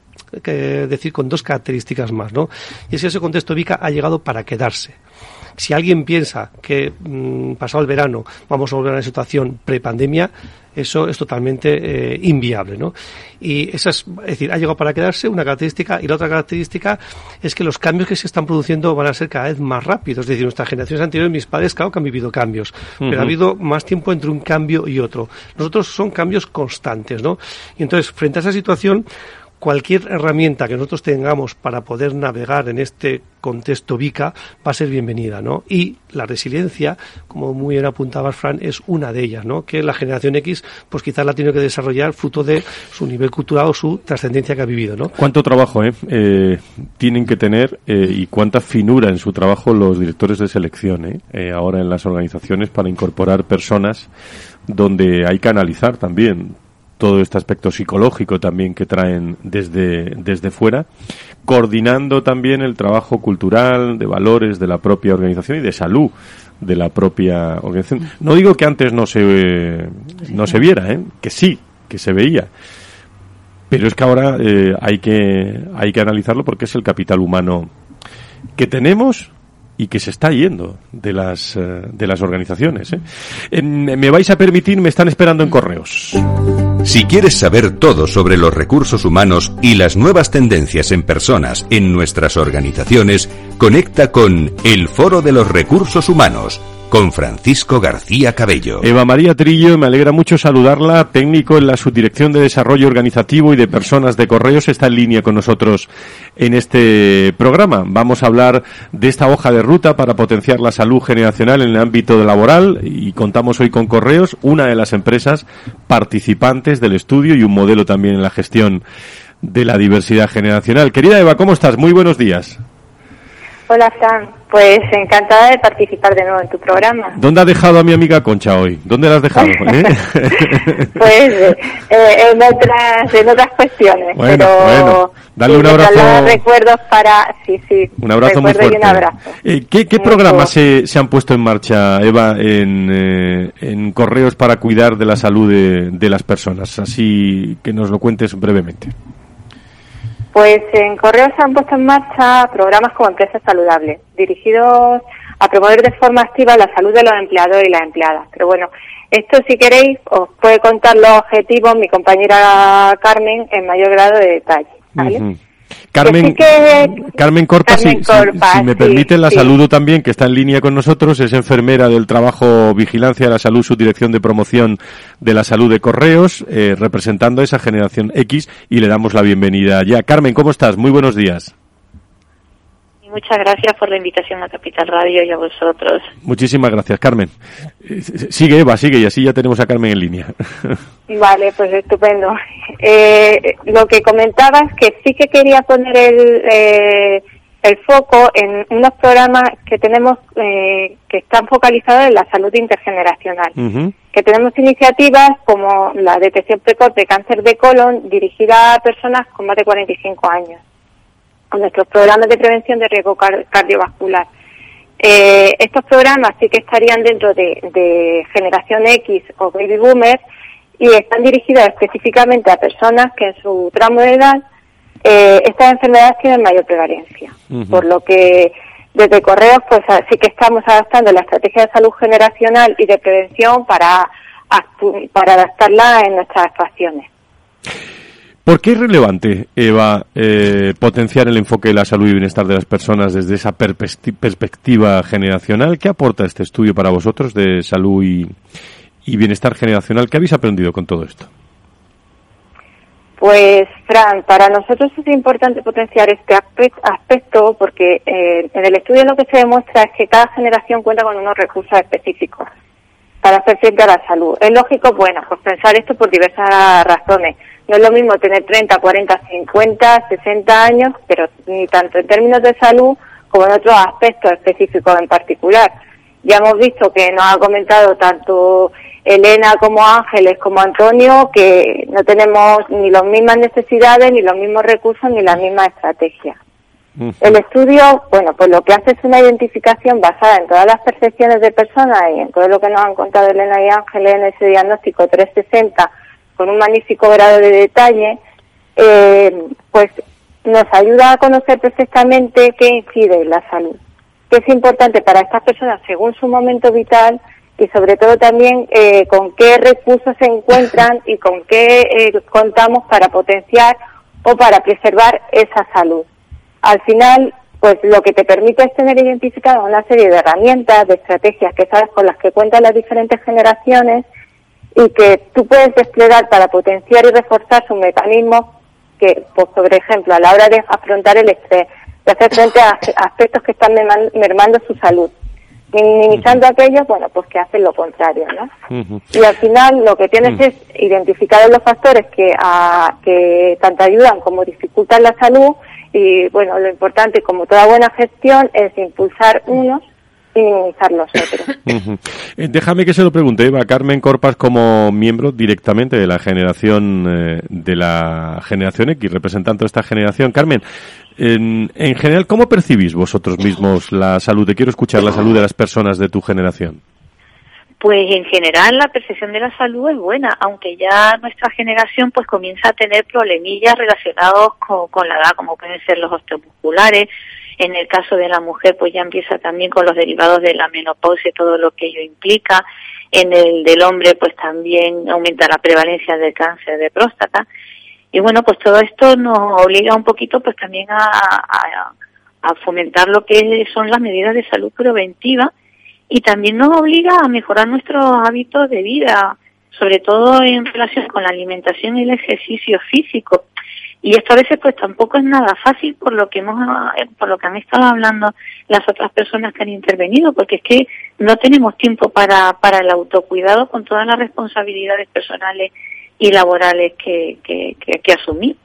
decir con dos características más, ¿no? Y es que ese contexto VICA ha llegado para quedarse. Si alguien piensa que mm, pasado el verano vamos a volver a una situación prepandemia, eso es totalmente eh, inviable, ¿no? Y esa es, es decir, ha llegado para quedarse una característica y la otra característica es que los cambios que se están produciendo van a ser cada vez más rápidos. Es decir, nuestras generaciones anteriores, mis padres, claro que han vivido cambios, pero ha habido más tiempo entre un cambio y otro. Nosotros son cambios constantes, ¿no? Y entonces, frente a esa situación, cualquier herramienta que nosotros tengamos para poder navegar en este contexto VICA va a ser bienvenida, ¿no? Y la resiliencia, como muy bien apuntabas, Fran, es una de ellas, ¿no? Que la generación X, pues quizás la tiene que desarrollar fruto de su nivel cultural o su trascendencia que ha vivido, ¿no? ¿Cuánto trabajo eh, eh tienen que tener eh, y cuánta finura en su trabajo los directores de selección eh, eh, ahora en las organizaciones para incorporar personas donde hay que analizar también todo este aspecto psicológico también que traen desde, desde fuera, coordinando también el trabajo cultural, de valores de la propia organización y de salud de la propia organización. No digo que antes no se, no se viera, ¿eh? que sí, que se veía. Pero es que ahora eh, hay, que, hay que analizarlo porque es el capital humano que tenemos y que se está yendo de las, eh, de las organizaciones. ¿eh? me vais a permitir, me están esperando en correos. Si quieres saber todo sobre los recursos humanos y las nuevas tendencias en personas en nuestras organizaciones, conecta con el Foro de los Recursos Humanos con Francisco García Cabello. Eva María Trillo, me alegra mucho saludarla, técnico en la Subdirección de Desarrollo Organizativo y de Personas de Correos, está en línea con nosotros en este programa. Vamos a hablar de esta hoja de ruta para potenciar la salud generacional en el ámbito laboral y contamos hoy con Correos, una de las empresas participantes del estudio y un modelo también en la gestión de la diversidad generacional. Querida Eva, ¿cómo estás? Muy buenos días. Hola, Fran. Pues encantada de participar de nuevo en tu programa. ¿Dónde has dejado a mi amiga Concha hoy? ¿Dónde la has dejado? Eh? pues eh, en, otras, en otras cuestiones. Bueno, bueno. Dale un abrazo. recuerdos para. Sí, sí. Un abrazo muy fuerte. Eh, ¿Qué, qué programas se, se, han puesto en marcha, Eva, en, en correos para cuidar de la salud de, de las personas? Así que nos lo cuentes brevemente. Pues en Correos se han puesto en marcha programas como Empresas Saludables, dirigidos a promover de forma activa la salud de los empleados y las empleadas. Pero bueno, esto si queréis os puede contar los objetivos mi compañera Carmen en mayor grado de detalle. ¿vale? Carmen, Carmen Corta, si, me permiten, la saludo también, que está en línea con nosotros, es enfermera del trabajo Vigilancia de la Salud, su dirección de promoción de la salud de Correos, eh, representando a esa generación X, y le damos la bienvenida ya. Carmen, ¿cómo estás? Muy buenos días. Muchas gracias por la invitación a Capital Radio y a vosotros. Muchísimas gracias, Carmen. Eh, sigue, Eva, sigue, y así ya tenemos a Carmen en línea. Vale, pues estupendo. Eh, lo que comentaba es que sí que quería poner el, eh, el foco en unos programas que tenemos que están focalizados en la salud intergeneracional. Que tenemos iniciativas como la detección precoz de cáncer de colon dirigida a personas con más de 45 años con nuestros programas de prevención de riesgo cardiovascular. Eh, estos programas sí que estarían dentro de, generación X o baby boomers y están dirigidos específicamente a personas que en su tramo de edad eh, estas enfermedades tienen mayor prevalencia. Por lo que desde Correos pues sí que estamos adaptando la estrategia de salud generacional y de prevención para para adaptarla en nuestras actuaciones. ¿Por qué es relevante, Eva, eh, potenciar el enfoque de la salud y bienestar de las personas desde esa perspectiva generacional? ¿Qué aporta este estudio para vosotros de salud y, bienestar generacional? ¿Qué habéis aprendido con todo esto? Pues, Fran, para nosotros es importante potenciar este aspecto porque eh, en el estudio lo que se demuestra es que cada generación cuenta con unos recursos específicos para hacer frente a la salud. Es lógico, bueno, pues pensar esto por diversas razones. No es lo mismo tener 30, 40, 50, 60 años, pero ni tanto en términos de salud como en otros aspectos específicos en particular. Ya hemos visto que nos ha comentado tanto Elena como Ángeles como Antonio que no tenemos ni las mismas necesidades, ni los mismos recursos, ni la misma estrategia. El estudio, bueno, pues lo que hace es una identificación basada en todas las percepciones de personas y en todo lo que nos han contado Elena y Ángeles en ese diagnóstico 360 con un magnífico grado de detalle, eh, pues nos ayuda a conocer perfectamente qué incide en la salud, qué es importante para estas personas según su momento vital y sobre todo también eh, con qué recursos se encuentran y con qué eh, contamos para potenciar o para preservar esa salud. Al final, pues lo que te permite es tener identificada una serie de herramientas, de estrategias que sabes con las que cuentan las diferentes generaciones y que tú puedes desplegar para potenciar y reforzar sus mecanismos que, pues, por ejemplo, a la hora de afrontar el estrés, de hacer frente a aspectos que están mermando su salud, minimizando aquellos, bueno, pues que hacen lo contrario, ¿no? Y al final lo que tienes es identificar los factores que, a, que tanto ayudan como dificultan la salud y, bueno, lo importante, como toda buena gestión, es impulsar unos Eh, déjame que se lo pregunte, Eva. Carmen Corpas, como miembro directamente de la generación eh, de la generación X, representante de esta generación. Carmen, en, en general, ¿cómo percibís vosotros mismos la salud? Te quiero escuchar la salud de las personas de tu generación. Pues en general la percepción de la salud es buena, aunque ya nuestra generación pues comienza a tener problemillas relacionados con, con la edad, como pueden ser los osteomusculares, en el caso de la mujer, pues ya empieza también con los derivados de la menopausia todo lo que ello implica. En el del hombre, pues también aumenta la prevalencia del cáncer de próstata. Y bueno, pues todo esto nos obliga un poquito, pues también a, a, a fomentar lo que son las medidas de salud preventiva y también nos obliga a mejorar nuestros hábitos de vida, sobre todo en relación con la alimentación y el ejercicio físico. Y esto a veces pues tampoco es nada fácil por lo que hemos, por lo que han estado hablando las otras personas que han intervenido, porque es que no tenemos tiempo para, para el autocuidado con todas las responsabilidades personales y laborales que, que, que, asumir.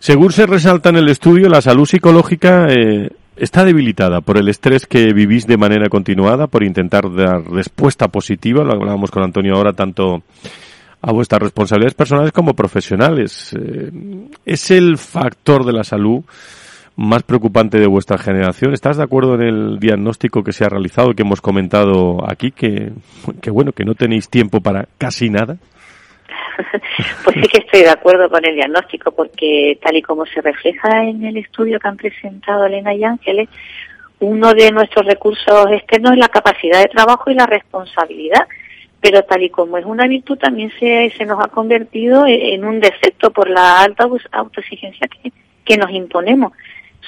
Según se resalta en el estudio, la salud psicológica eh, está debilitada por el estrés que vivís de manera continuada, por intentar dar respuesta positiva, lo hablábamos con Antonio ahora, tanto a vuestras responsabilidades personales como profesionales. Eh, ¿Es el factor de la salud más preocupante de vuestra generación? ¿Estás de acuerdo en el diagnóstico que se ha realizado que hemos comentado aquí, que, que bueno, que no tenéis tiempo para casi nada? Pues sí que estoy de acuerdo con el diagnóstico, porque tal y como se refleja en el estudio que han presentado Elena y Ángeles, uno de nuestros recursos externos es la capacidad de trabajo y la responsabilidad pero tal y como es una virtud también se, se nos ha convertido e, en un defecto por la alta autoexigencia que, que nos imponemos.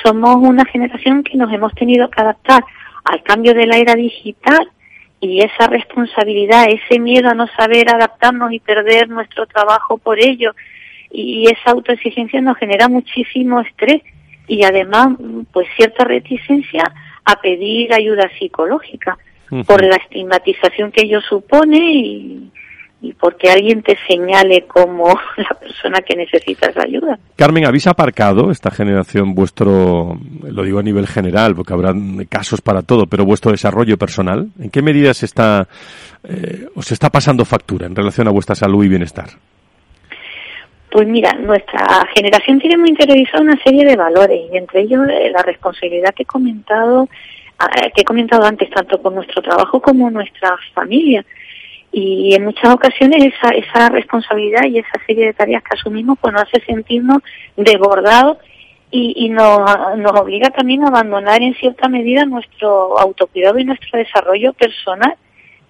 Somos una generación que nos hemos tenido que adaptar al cambio de la era digital y esa responsabilidad, ese miedo a no saber adaptarnos y perder nuestro trabajo por ello y esa autoexigencia nos genera muchísimo estrés y además pues cierta reticencia a pedir ayuda psicológica por la estigmatización que ello supone y, y porque alguien te señale como la persona que necesita la ayuda. Carmen, ¿habéis aparcado esta generación vuestro, lo digo a nivel general, porque habrá casos para todo, pero vuestro desarrollo personal? ¿En qué medida se está, eh, os está pasando factura en relación a vuestra salud y bienestar? Pues mira, nuestra generación tiene muy interiorizada una serie de valores y entre ellos eh, la responsabilidad que he comentado que he comentado antes, tanto por nuestro trabajo como nuestra familia. Y en muchas ocasiones esa, esa responsabilidad y esa serie de tareas que asumimos pues nos hace sentirnos desbordados y, y nos, nos obliga también a abandonar en cierta medida nuestro autocuidado y nuestro desarrollo personal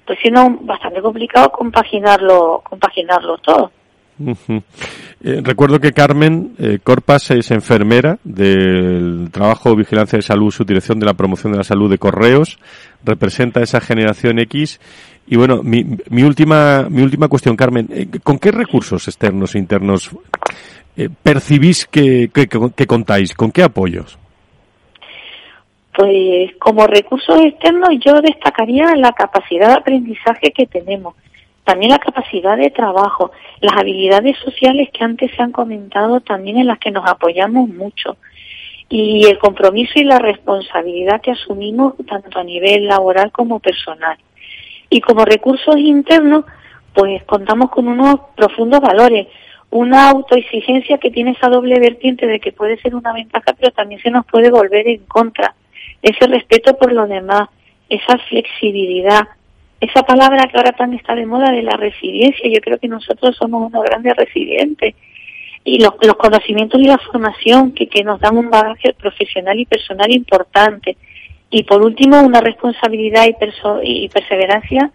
pues siendo bastante complicado compaginarlo, compaginarlo todo. Eh, recuerdo que Carmen eh, Corpas es enfermera del trabajo Vigilancia de Salud, su dirección de la promoción de la salud de Correos, representa esa generación X. Y bueno, mi, mi última, mi última cuestión, Carmen, eh, ¿con qué recursos externos e internos percibís que, que contáis? ¿Con qué apoyos? Pues como recursos externos yo destacaría la capacidad de aprendizaje que tenemos también la capacidad de trabajo, las habilidades sociales que antes se han comentado también en las que nos apoyamos mucho y el compromiso y la responsabilidad que asumimos tanto a nivel laboral como personal. Y como recursos internos, pues contamos con unos profundos valores, una autoexigencia que tiene esa doble vertiente de que puede ser una ventaja, pero también se nos puede volver en contra. Ese respeto por los demás, esa flexibilidad, esa palabra que ahora tan está de moda de la resiliencia, yo creo que nosotros somos unos grandes resilientes y los, los conocimientos y la formación que, que nos dan un bagaje profesional y personal importante. Y por último, una responsabilidad y, y perseverancia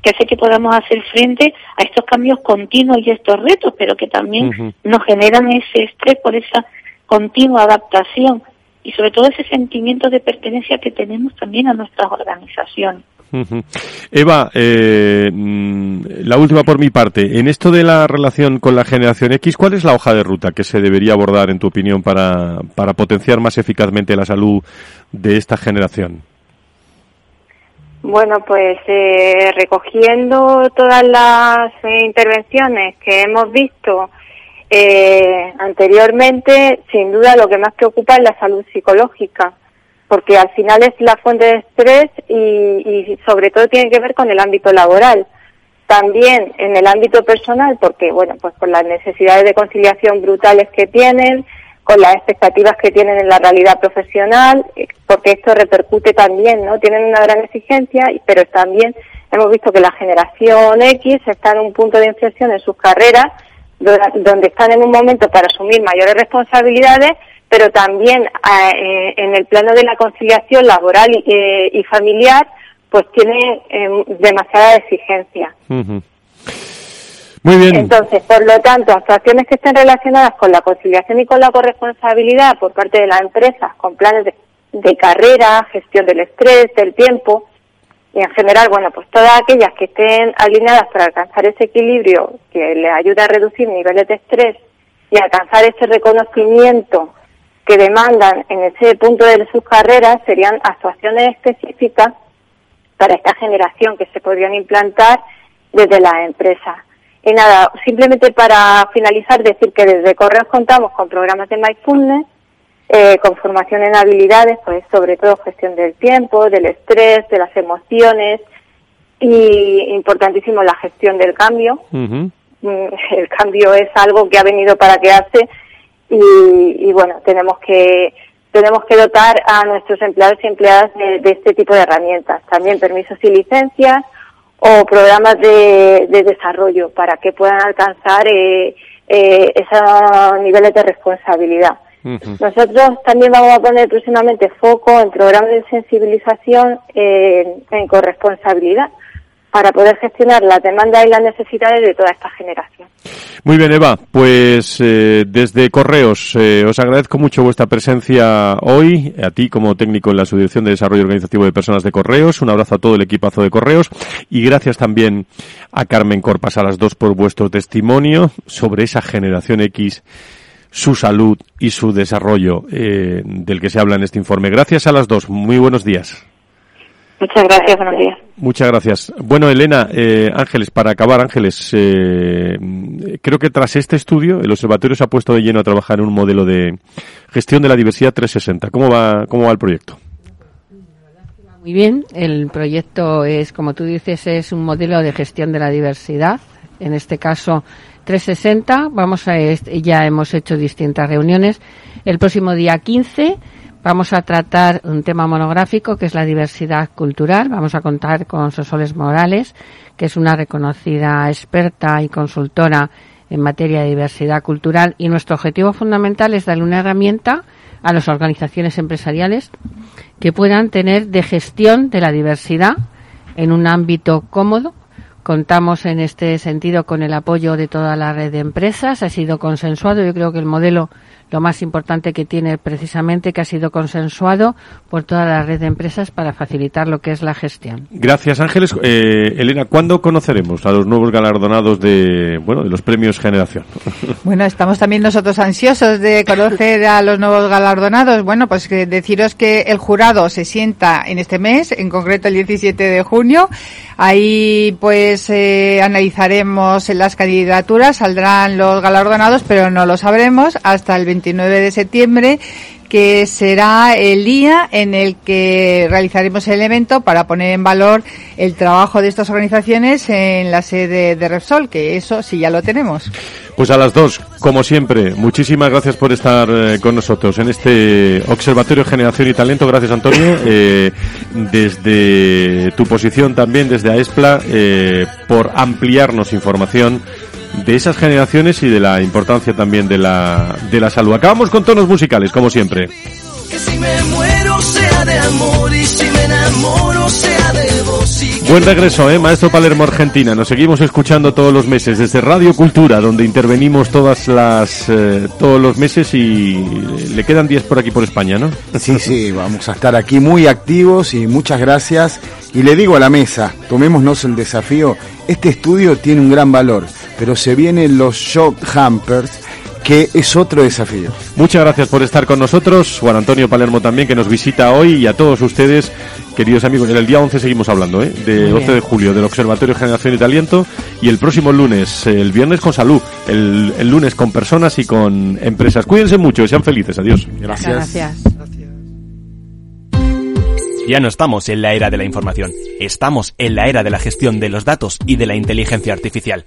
que hace que podamos hacer frente a estos cambios continuos y estos retos, pero que también nos generan ese estrés por esa continua adaptación y sobre todo ese sentimiento de pertenencia que tenemos también a nuestras organizaciones. Eva, eh, mm, la última por mi parte. En esto de la relación con la generación X, ¿cuál es la hoja de ruta que se debería abordar, en tu opinión, para, para potenciar más eficazmente la salud de esta generación? Bueno, pues eh, recogiendo todas las eh, intervenciones que hemos visto anteriormente, sin duda lo que más preocupa es la salud psicológica porque al final es la fuente de estrés y, sobre todo tiene que ver con el ámbito laboral. También en el ámbito personal, porque bueno, pues con las necesidades de conciliación brutales que tienen, con las expectativas que tienen en la realidad profesional, eh, porque esto repercute también, ¿no? Tienen una gran exigencia, pero también hemos visto que la generación X está en un punto de inflexión en sus carreras, donde están en un momento para asumir mayores responsabilidades, pero también eh, en el plano de la conciliación laboral y, eh, familiar, pues tiene em, demasiada exigencia. Muy bien. Entonces, por lo tanto, actuaciones que estén relacionadas con la conciliación y con la corresponsabilidad por parte de las empresas, con planes de, de carrera, gestión del estrés, del tiempo, y en general, bueno, pues todas aquellas que estén alineadas para alcanzar ese equilibrio que les ayude a reducir niveles de estrés y alcanzar ese reconocimiento que demandan en ese punto de sus carreras serían actuaciones específicas para esta generación que se podrían implantar desde la empresa. Y nada, simplemente para finalizar, decir que desde Correos contamos con programas de mindfulness, eh, con formación en habilidades, pues sobre todo gestión del tiempo, del estrés, de las emociones y importantísimo la gestión del cambio. Mm, el cambio es algo que ha venido para quedarse y, bueno, tenemos que tenemos que dotar a nuestros empleados y empleadas de, este tipo de herramientas, también permisos y licencias o programas de, desarrollo para que puedan alcanzar eh, eh, esos niveles de responsabilidad. Nosotros también vamos a poner próximamente foco en programas de sensibilización en corresponsabilidad para poder gestionar las demandas y las necesidades de toda esta generación. Muy bien, Eva. Pues eh, desde Correos eh, os agradezco mucho vuestra presencia hoy, a ti como técnico en la Subdirección de Desarrollo Organizativo de Personas de Correos. Un abrazo a todo el equipazo de Correos y gracias también a Carmen Corpas, a las dos por vuestro testimonio sobre esa generación X su salud y su desarrollo eh, del que se habla en este informe. Gracias a las dos. Muy buenos días. Muchas gracias, buenos días. Muchas gracias. Bueno, Elena, eh, Ángeles, para acabar, Ángeles, eh, creo que tras este estudio el observatorio se ha puesto de lleno a trabajar en un modelo de gestión de la diversidad 360. ¿Cómo va, cómo va el proyecto? Muy bien, el proyecto es, como tú dices, es un modelo de gestión de la diversidad. En este caso, 360. Vamos a, ya hemos hecho distintas reuniones. El próximo día 15 Vamos a tratar un tema monográfico que es la diversidad cultural. Vamos a contar con Sosoles Morales, que es una reconocida experta y consultora en materia de diversidad cultural y nuestro objetivo fundamental es darle una herramienta a las organizaciones empresariales que puedan tener de gestión de la diversidad en un ámbito cómodo. Contamos en este sentido con el apoyo de toda la red de empresas. Ha sido consensuado. Yo creo que el modelo lo más importante que tiene precisamente que ha sido consensuado por toda la red de empresas para facilitar lo que es la gestión. Gracias, Ángeles. Eh, Elena, ¿cuándo conoceremos a los nuevos galardonados de, bueno, de los premios Generación? Bueno, estamos también nosotros ansiosos de conocer a los nuevos galardonados. Bueno, pues que deciros que el jurado se sienta en este mes, en concreto el 17 de junio. Ahí pues eh, analizaremos las candidaturas, saldrán los galardonados, pero no lo sabremos hasta el 29 de septiembre que será el día en el que realizaremos el evento para poner en valor el trabajo de estas organizaciones en la sede de Repsol, que eso sí ya lo tenemos. Pues a las dos, como siempre, muchísimas gracias por estar eh, con nosotros en este Observatorio Generación y Talento. Gracias, Antonio. Eh, desde tu posición también, desde AESPLA, eh, por ampliarnos información de esas generaciones y de la importancia también de la, de la salud. Acabamos con tonos musicales, como siempre. Buen regreso, ¿eh? Maestro Palermo Argentina. Nos seguimos escuchando todos los meses desde Radio Cultura, donde intervenimos todas las, eh, todos los meses y le quedan días por aquí por España, ¿no? Sí, sí, vamos a estar aquí muy activos y muchas gracias. Y le digo a la mesa, tomémonos el desafío. Este estudio tiene un gran valor, pero se vienen los shock hampers que es otro desafío. Muchas gracias por estar con nosotros, Juan Antonio Palermo también, que nos visita hoy, y a todos ustedes, queridos amigos. En el día 11 seguimos hablando, ¿eh? de 11 de julio, del Observatorio Generación y Talento, y el próximo lunes, el viernes con salud, el, el lunes con personas y con empresas. Cuídense mucho y sean felices. Adiós. Gracias. Ya no estamos en la era de la información, estamos en la era de la gestión de los datos y de la inteligencia artificial.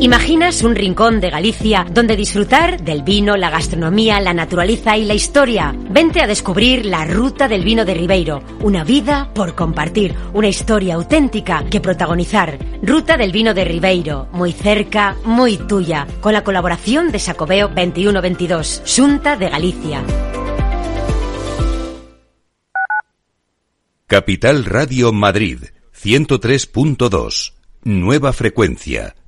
¿Imaginas un rincón de Galicia donde disfrutar del vino, la gastronomía, la naturaleza y la historia? Vente a descubrir la Ruta del Vino de Ribeiro, una vida por compartir, una historia auténtica que protagonizar. Ruta del Vino de Ribeiro, muy cerca, muy tuya, con la colaboración de Sacobeo 2122, Junta de Galicia. Capital Radio Madrid, 103.2. Nueva frecuencia,